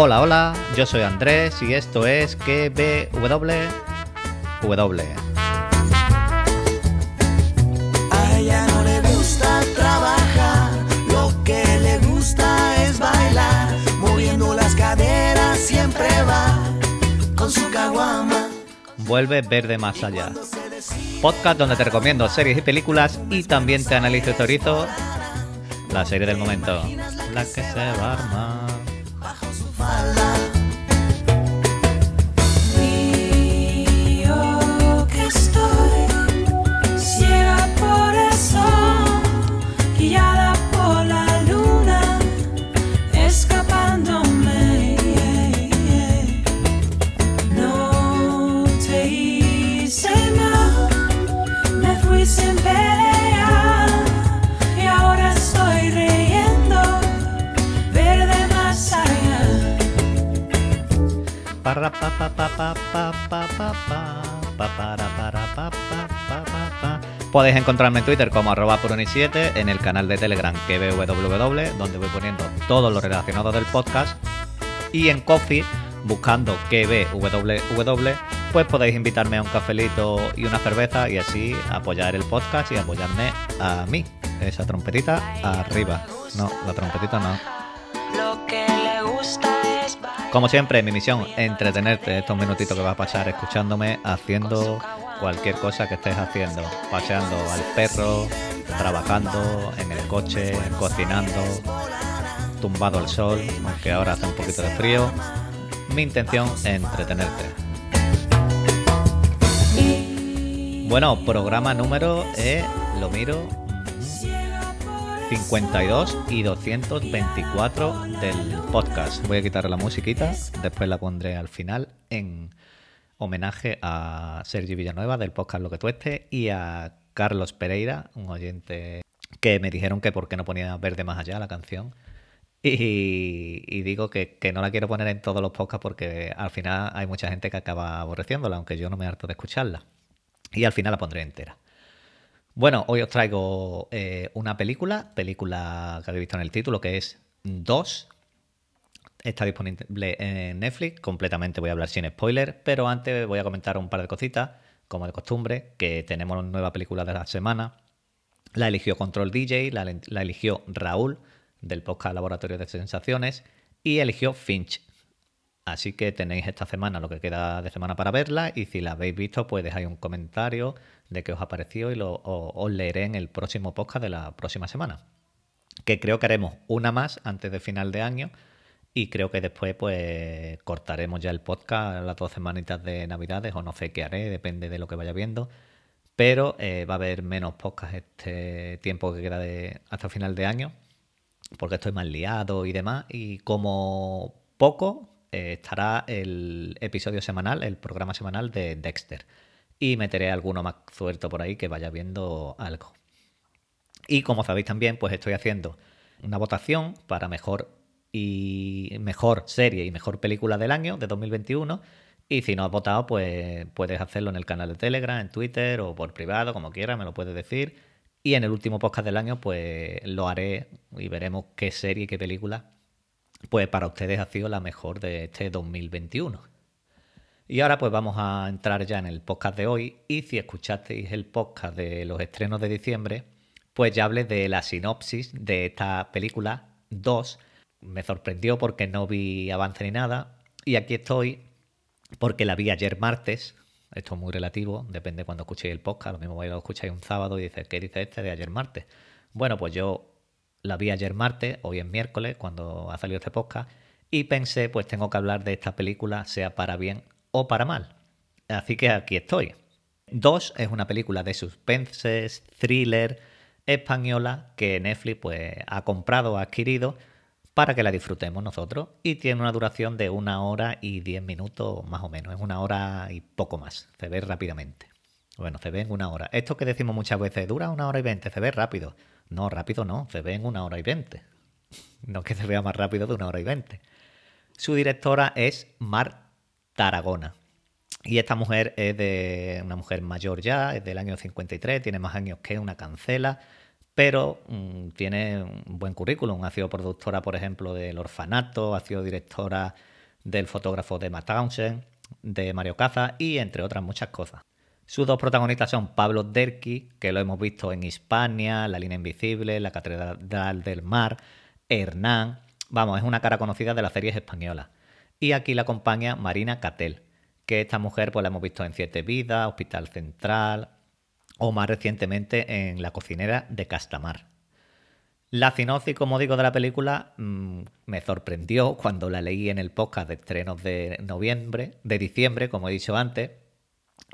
Hola, hola, yo soy Andrés y esto es KBW. A ella no le gusta trabajar, lo que le gusta es bailar, moviendo las caderas siempre va con su caguama. Vuelve Verde Más Allá. Podcast donde te recomiendo series y películas y también te analizo y teorizo la serie del momento. La que se va a armar. Podéis encontrarme en Twitter como arroba puroni7, en el canal de Telegram www, donde voy poniendo todo lo relacionado del podcast, y en Coffee, buscando www, pues podéis invitarme a un cafelito y una cerveza y así apoyar el podcast y apoyarme a mí. Esa trompetita arriba. No, la trompetita no. Lo que le gusta. Como siempre, mi misión entretenerte estos minutitos que vas a pasar escuchándome haciendo cualquier cosa que estés haciendo. Paseando al perro, trabajando, en el coche, cocinando, tumbado al sol, aunque ahora hace un poquito de frío. Mi intención es entretenerte. Bueno, programa número, eh, lo miro, 52 y 224 del podcast. Voy a quitar la musiquita, después la pondré al final en homenaje a Sergi Villanueva del podcast Lo que tueste y a Carlos Pereira, un oyente que me dijeron que por qué no ponía Verde más allá la canción. Y, y digo que, que no la quiero poner en todos los podcasts porque al final hay mucha gente que acaba aborreciéndola, aunque yo no me harto de escucharla. Y al final la pondré entera. Bueno, hoy os traigo eh, una película, película que habéis visto en el título, que es 2. Está disponible en Netflix, completamente voy a hablar sin spoiler, pero antes voy a comentar un par de cositas, como de costumbre, que tenemos una nueva película de la semana. La eligió Control DJ, la, la eligió Raúl, del podcast Laboratorio de Sensaciones, y eligió Finch. Así que tenéis esta semana lo que queda de semana para verla y si la habéis visto pues dejáis un comentario de qué os ha parecido y lo, os leeré en el próximo podcast de la próxima semana. Que creo que haremos una más antes de final de año y creo que después pues cortaremos ya el podcast las dos semanitas de navidades o no sé qué haré, depende de lo que vaya viendo. Pero eh, va a haber menos podcast este tiempo que queda de, hasta final de año porque estoy más liado y demás. Y como poco eh, estará el episodio semanal, el programa semanal de Dexter. Y meteré alguno más suelto por ahí que vaya viendo algo. Y como sabéis también, pues estoy haciendo una votación para mejor y mejor serie y mejor película del año de 2021. Y si no has votado, pues puedes hacerlo en el canal de Telegram, en Twitter o por privado, como quieras, me lo puedes decir. Y en el último podcast del año, pues lo haré y veremos qué serie y qué película, pues para ustedes ha sido la mejor de este 2021. Y ahora pues vamos a entrar ya en el podcast de hoy y si escuchasteis el podcast de los estrenos de diciembre, pues ya hablé de la sinopsis de esta película 2. Me sorprendió porque no vi avance ni nada y aquí estoy porque la vi ayer martes. Esto es muy relativo, depende cuando escuchéis el podcast. Lo mismo lo escucháis un sábado y dices, ¿qué dice este de ayer martes? Bueno, pues yo la vi ayer martes, hoy es miércoles, cuando ha salido este podcast, y pensé, pues tengo que hablar de esta película, sea para bien o para mal. Así que aquí estoy. Dos es una película de suspense, thriller española que Netflix pues, ha comprado, ha adquirido para que la disfrutemos nosotros y tiene una duración de una hora y diez minutos más o menos, es una hora y poco más, se ve rápidamente. Bueno, se ve en una hora. Esto que decimos muchas veces, dura una hora y veinte, se ve rápido. No, rápido no, se ve en una hora y veinte. No que se vea más rápido de una hora y veinte. Su directora es Mar Tarragona. Y esta mujer es de una mujer mayor ya, es del año 53, tiene más años que una cancela, pero mm, tiene un buen currículum. Ha sido productora, por ejemplo, del Orfanato, ha sido directora del fotógrafo de Matt Townsend, de Mario Caza y entre otras muchas cosas. Sus dos protagonistas son Pablo Derqui, que lo hemos visto en Hispania, La línea invisible, La catedral del mar, Hernán. Vamos, es una cara conocida de las series españolas. Y aquí la acompaña Marina Catel, que esta mujer pues la hemos visto en Siete Vidas, Hospital Central o más recientemente en La cocinera de Castamar. La sinopsis, como digo, de la película mmm, me sorprendió cuando la leí en el podcast de estrenos de noviembre, de diciembre, como he dicho antes,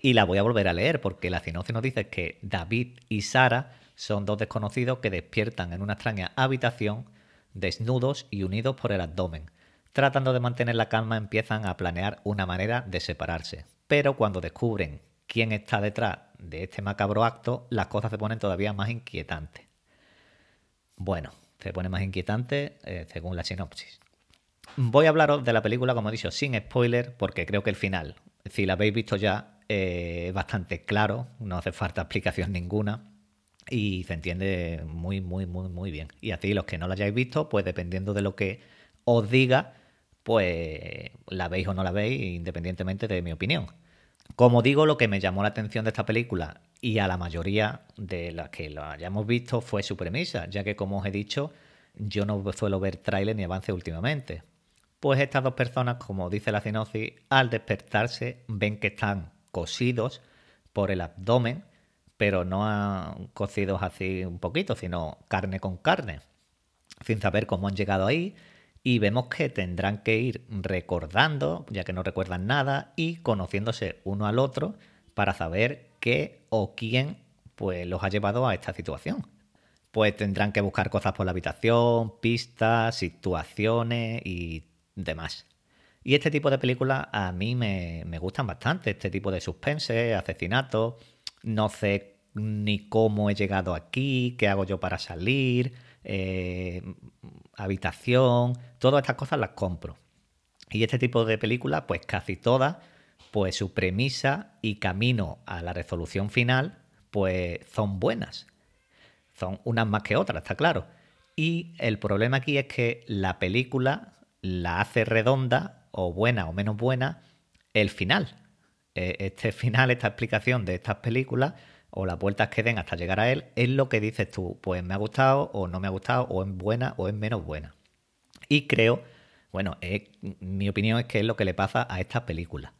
y la voy a volver a leer porque la sinopsis nos dice que David y Sara son dos desconocidos que despiertan en una extraña habitación, desnudos y unidos por el abdomen. Tratando de mantener la calma empiezan a planear una manera de separarse. Pero cuando descubren quién está detrás de este macabro acto, las cosas se ponen todavía más inquietantes. Bueno, se pone más inquietante eh, según la sinopsis. Voy a hablaros de la película, como he dicho, sin spoiler, porque creo que el final, si la habéis visto ya, eh, es bastante claro, no hace falta explicación ninguna y se entiende muy, muy, muy, muy bien. Y así los que no la hayáis visto, pues dependiendo de lo que os diga, pues la veis o no la veis, independientemente de mi opinión. Como digo, lo que me llamó la atención de esta película y a la mayoría de las que lo hayamos visto fue su premisa, ya que como os he dicho, yo no suelo ver tráiler ni avance últimamente. Pues estas dos personas, como dice la sinopsis, al despertarse ven que están cosidos por el abdomen, pero no cocidos así un poquito, sino carne con carne, sin saber cómo han llegado ahí, y vemos que tendrán que ir recordando, ya que no recuerdan nada, y conociéndose uno al otro para saber qué o quién pues los ha llevado a esta situación. Pues tendrán que buscar cosas por la habitación, pistas, situaciones y demás. Y este tipo de películas a mí me, me gustan bastante, este tipo de suspense, asesinato, no sé ni cómo he llegado aquí, qué hago yo para salir, eh, habitación, todas estas cosas las compro. Y este tipo de películas, pues casi todas, pues su premisa y camino a la resolución final, pues son buenas. Son unas más que otras, está claro. Y el problema aquí es que la película la hace redonda, o buena o menos buena, el final. E, este final, esta explicación de estas películas, o las vueltas que den hasta llegar a él, es lo que dices tú, pues me ha gustado o no me ha gustado, o es buena o es menos buena. Y creo, bueno, mi opinión es que es lo que le pasa a esta película.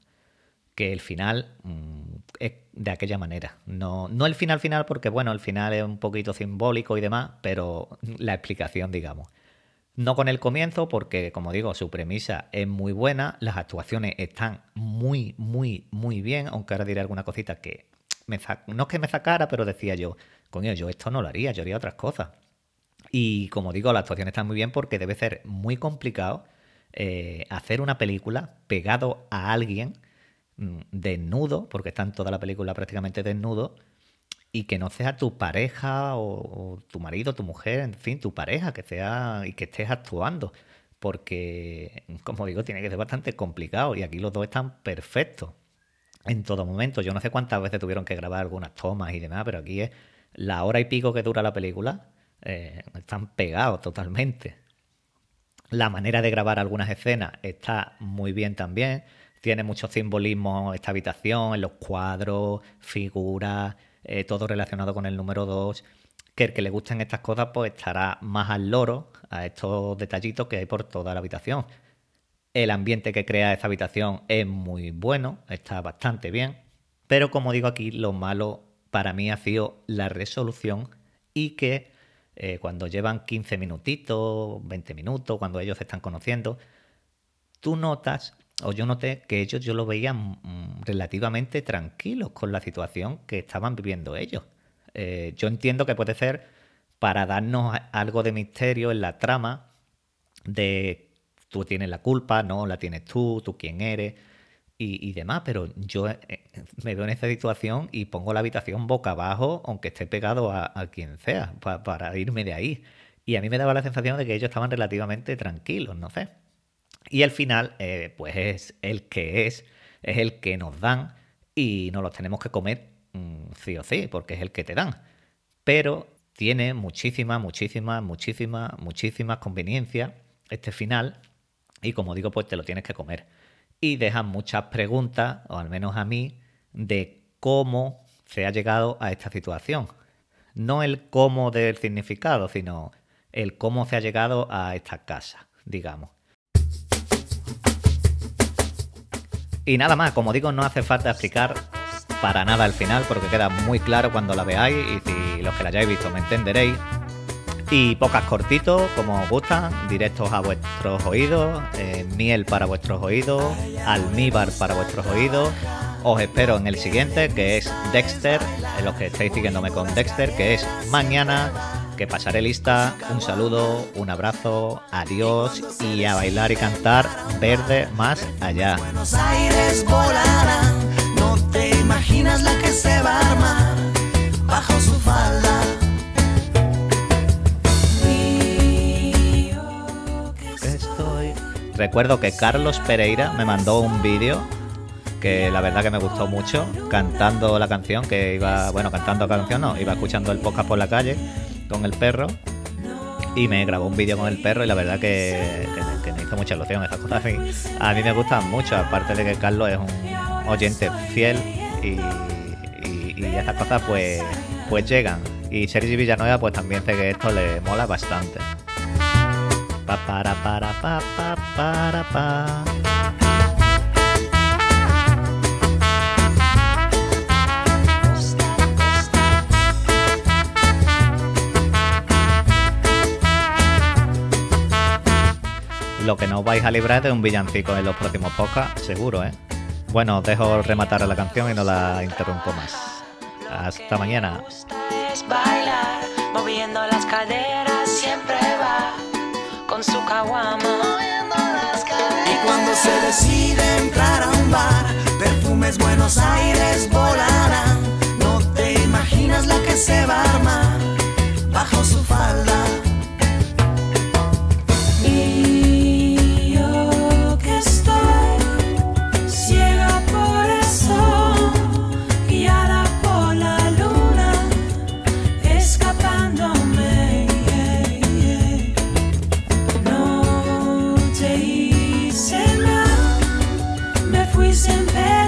Que el final mmm, es de aquella manera. No, no el final final, porque bueno, el final es un poquito simbólico y demás, pero la explicación, digamos. No con el comienzo, porque como digo, su premisa es muy buena, las actuaciones están muy, muy, muy bien, aunque ahora diré alguna cosita que no es que me sacara, pero decía yo, coño, yo esto no lo haría, yo haría otras cosas. Y como digo, la actuación está muy bien porque debe ser muy complicado eh, hacer una película pegado a alguien mm, desnudo, porque está en toda la película prácticamente desnudo, y que no sea tu pareja o, o, tu marido, tu mujer, en fin, tu pareja, que sea y que estés actuando. Porque, como digo, tiene que ser bastante complicado y aquí los dos están perfectos en todo momento. Yo no sé cuántas veces tuvieron que grabar algunas tomas y demás, pero aquí es la hora y pico que dura la película, eh, están pegados totalmente. La manera de grabar algunas escenas está muy bien también. Tiene mucho simbolismo esta habitación, en los cuadros, figuras, eh, todo relacionado con el número 2. Que el que le gusten estas cosas, pues estará más al loro a estos detallitos que hay por toda la habitación. El ambiente que crea esta habitación es muy bueno, está bastante bien. Pero como digo aquí, lo malo para mí ha sido la resolución y que eh, cuando llevan 15 minutitos, 20 minutos, cuando ellos se están conociendo, tú notas, o yo noté que ellos yo lo veía mm, relativamente tranquilos con la situación que estaban viviendo ellos. Eh, yo entiendo que puede ser para darnos algo de misterio en la trama de tú tienes la culpa, no la tienes tú, tú quién eres y, demás, pero yo eh, me veo en esa situación y pongo la habitación boca abajo, aunque esté pegado a, quien sea, para irme de ahí. Y a mí me daba la sensación de que ellos estaban relativamente tranquilos, no sé. Y al final, eh, pues es el que es, es el que nos dan y nos los tenemos que comer mm, sí o sí, porque es el que te dan. Pero tiene muchísimas, muchísimas, muchísimas, muchísimas conveniencias este final y como digo, pues te lo tienes que comer. Y dejan muchas preguntas, o al menos a mí, de cómo se ha llegado a esta situación. No el cómo del significado, sino el cómo se ha llegado a esta casa, digamos. Y nada más, como digo, no hace falta explicar para nada el final porque queda muy claro cuando la veáis y si los que la hayáis visto me entenderéis. Y pocas cortitos, como os gustan, directos a vuestros oídos, eh, miel para vuestros oídos, almíbar para vuestros oídos. Os espero en el siguiente, que es Dexter, en los que estáis siguiéndome con Dexter, que es mañana, que pasaré lista. Un saludo, un abrazo, adiós y a bailar y cantar verde más allá. Buenos Aires volarán, no te imaginas la que se va a armar bajo su falda. Recuerdo que Carlos Pereira me mandó un vídeo que la verdad que me gustó mucho, cantando la canción, que iba, bueno, cantando la canción, no, iba escuchando el podcast por la calle con el perro y me grabó un vídeo con el perro y la verdad que, me hizo mucha ilusión. Esas cosas a mí, a mí me gustan mucho, aparte de que Carlos es un oyente fiel y, y, y esas cosas pues, pues llegan. Y Sergi Villanueva pues también sé que esto le mola bastante. Pa para para pa pa para pa. Lo que no vais a librar de un villancico en los próximos podcasts, seguro, ¿eh? Bueno, os dejo rematar la canción y no la interrumpo más. Hasta mañana. moviendo las caderas, con su caguama. Y cuando se decide and.